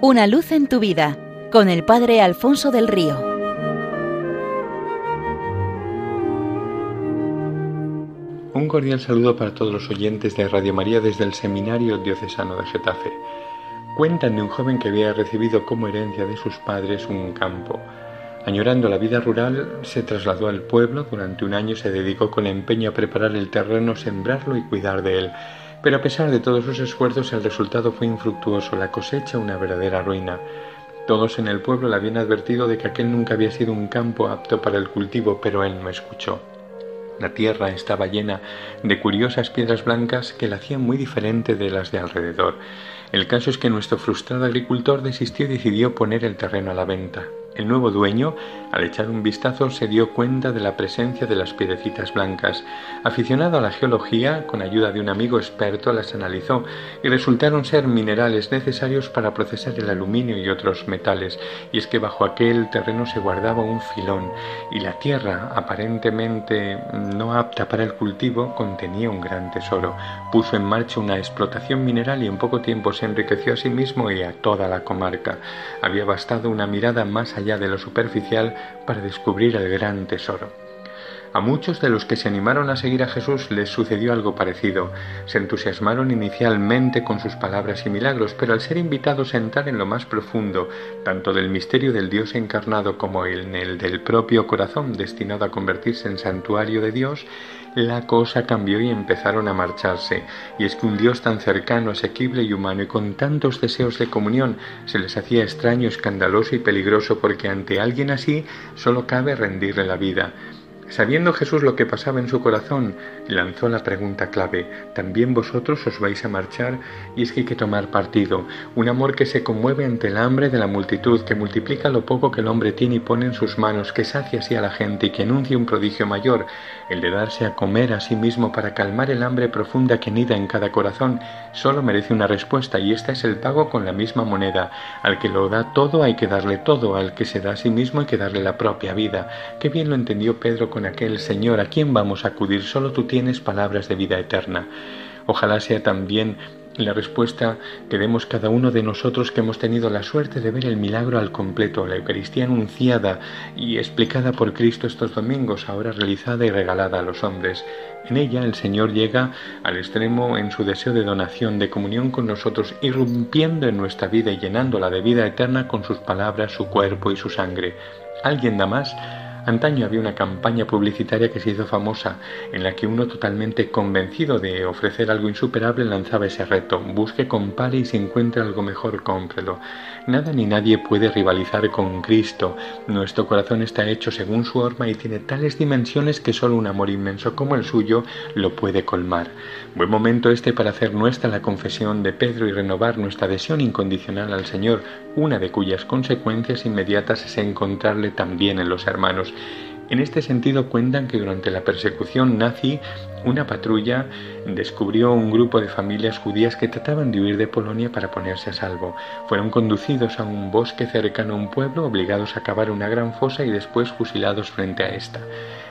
Una luz en tu vida con el Padre Alfonso del Río. Un cordial saludo para todos los oyentes de Radio María desde el Seminario Diocesano de Getafe. Cuentan de un joven que había recibido como herencia de sus padres un campo. Añorando la vida rural, se trasladó al pueblo, durante un año se dedicó con empeño a preparar el terreno, sembrarlo y cuidar de él. Pero a pesar de todos sus esfuerzos, el resultado fue infructuoso, la cosecha una verdadera ruina. Todos en el pueblo le habían advertido de que aquel nunca había sido un campo apto para el cultivo, pero él no escuchó. La tierra estaba llena de curiosas piedras blancas que la hacían muy diferente de las de alrededor. El caso es que nuestro frustrado agricultor desistió y decidió poner el terreno a la venta. El nuevo dueño, al echar un vistazo, se dio cuenta de la presencia de las piedecitas blancas. Aficionado a la geología, con ayuda de un amigo experto las analizó y resultaron ser minerales necesarios para procesar el aluminio y otros metales. Y es que bajo aquel terreno se guardaba un filón y la tierra, aparentemente no apta para el cultivo, contenía un gran tesoro. Puso en marcha una explotación mineral y en poco tiempo se enriqueció a sí mismo y a toda la comarca. Había bastado una mirada más allá de lo superficial para descubrir el gran tesoro. A muchos de los que se animaron a seguir a Jesús les sucedió algo parecido. Se entusiasmaron inicialmente con sus palabras y milagros, pero al ser invitados a entrar en lo más profundo, tanto del misterio del Dios encarnado como en el del propio corazón destinado a convertirse en santuario de Dios, la cosa cambió y empezaron a marcharse. Y es que un Dios tan cercano, asequible y humano y con tantos deseos de comunión se les hacía extraño, escandaloso y peligroso porque ante alguien así solo cabe rendirle la vida. Sabiendo Jesús lo que pasaba en su corazón, lanzó la pregunta clave, ¿también vosotros os vais a marchar? Y es que hay que tomar partido, un amor que se conmueve ante el hambre de la multitud, que multiplica lo poco que el hombre tiene y pone en sus manos, que sacia así a la gente y que anuncia un prodigio mayor, el de darse a comer a sí mismo para calmar el hambre profunda que nida en cada corazón, solo merece una respuesta y esta es el pago con la misma moneda. Al que lo da todo hay que darle todo, al que se da a sí mismo hay que darle la propia vida. Qué bien lo entendió Pedro con aquel Señor, ¿a quién vamos a acudir? Solo tú tienes palabras de vida eterna. Ojalá sea también la respuesta que demos cada uno de nosotros que hemos tenido la suerte de ver el milagro al completo, la Eucaristía anunciada y explicada por Cristo estos domingos, ahora realizada y regalada a los hombres. En ella el Señor llega al extremo en su deseo de donación, de comunión con nosotros, irrumpiendo en nuestra vida y llenándola de vida eterna con sus palabras, su cuerpo y su sangre. ¿Alguien da más? Antaño había una campaña publicitaria que se hizo famosa, en la que uno totalmente convencido de ofrecer algo insuperable lanzaba ese reto, busque, compare y si encuentra algo mejor, cómprelo. Nada ni nadie puede rivalizar con Cristo. Nuestro corazón está hecho según su horma y tiene tales dimensiones que solo un amor inmenso como el suyo lo puede colmar. Buen momento este para hacer nuestra la confesión de Pedro y renovar nuestra adhesión incondicional al Señor, una de cuyas consecuencias inmediatas es encontrarle también en los hermanos. En este sentido cuentan que durante la persecución nazi una patrulla descubrió un grupo de familias judías que trataban de huir de Polonia para ponerse a salvo. Fueron conducidos a un bosque cercano a un pueblo, obligados a cavar una gran fosa y después fusilados frente a esta.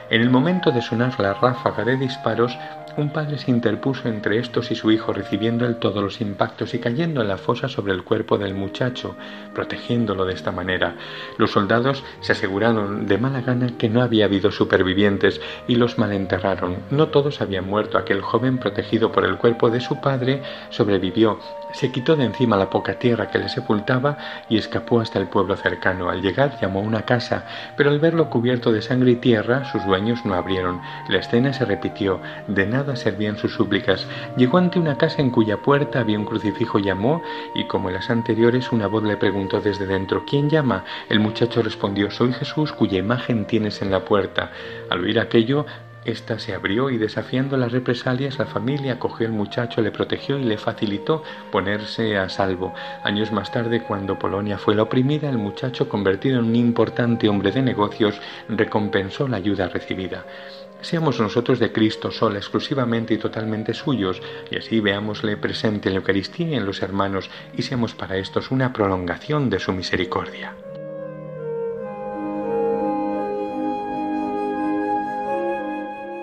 En el momento de sonar la ráfaga de disparos, un padre se interpuso entre estos y su hijo, recibiendo él todos los impactos y cayendo en la fosa sobre el cuerpo del muchacho, protegiéndolo de esta manera. Los soldados se aseguraron de mala gana que no había habido supervivientes y los malenterraron. No todos habían muerto. Aquel joven, protegido por el cuerpo de su padre, sobrevivió. Se quitó de encima la poca tierra que le sepultaba y escapó hasta el pueblo cercano. Al llegar llamó a una casa, pero al verlo cubierto de sangre y tierra, sus dueños no abrieron. La escena se repitió. De nada servían sus súplicas. Llegó ante una casa en cuya puerta había un crucifijo, llamó y como en las anteriores una voz le preguntó desde dentro ¿Quién llama? El muchacho respondió Soy Jesús cuya imagen tienes en la puerta. Al oír aquello esta se abrió y desafiando las represalias la familia cogió al muchacho, le protegió y le facilitó ponerse a salvo. Años más tarde, cuando Polonia fue la oprimida, el muchacho, convertido en un importante hombre de negocios, recompensó la ayuda recibida. Seamos nosotros de Cristo sola, exclusivamente y totalmente suyos, y así veámosle presente en la Eucaristía y en los hermanos, y seamos para estos una prolongación de su misericordia.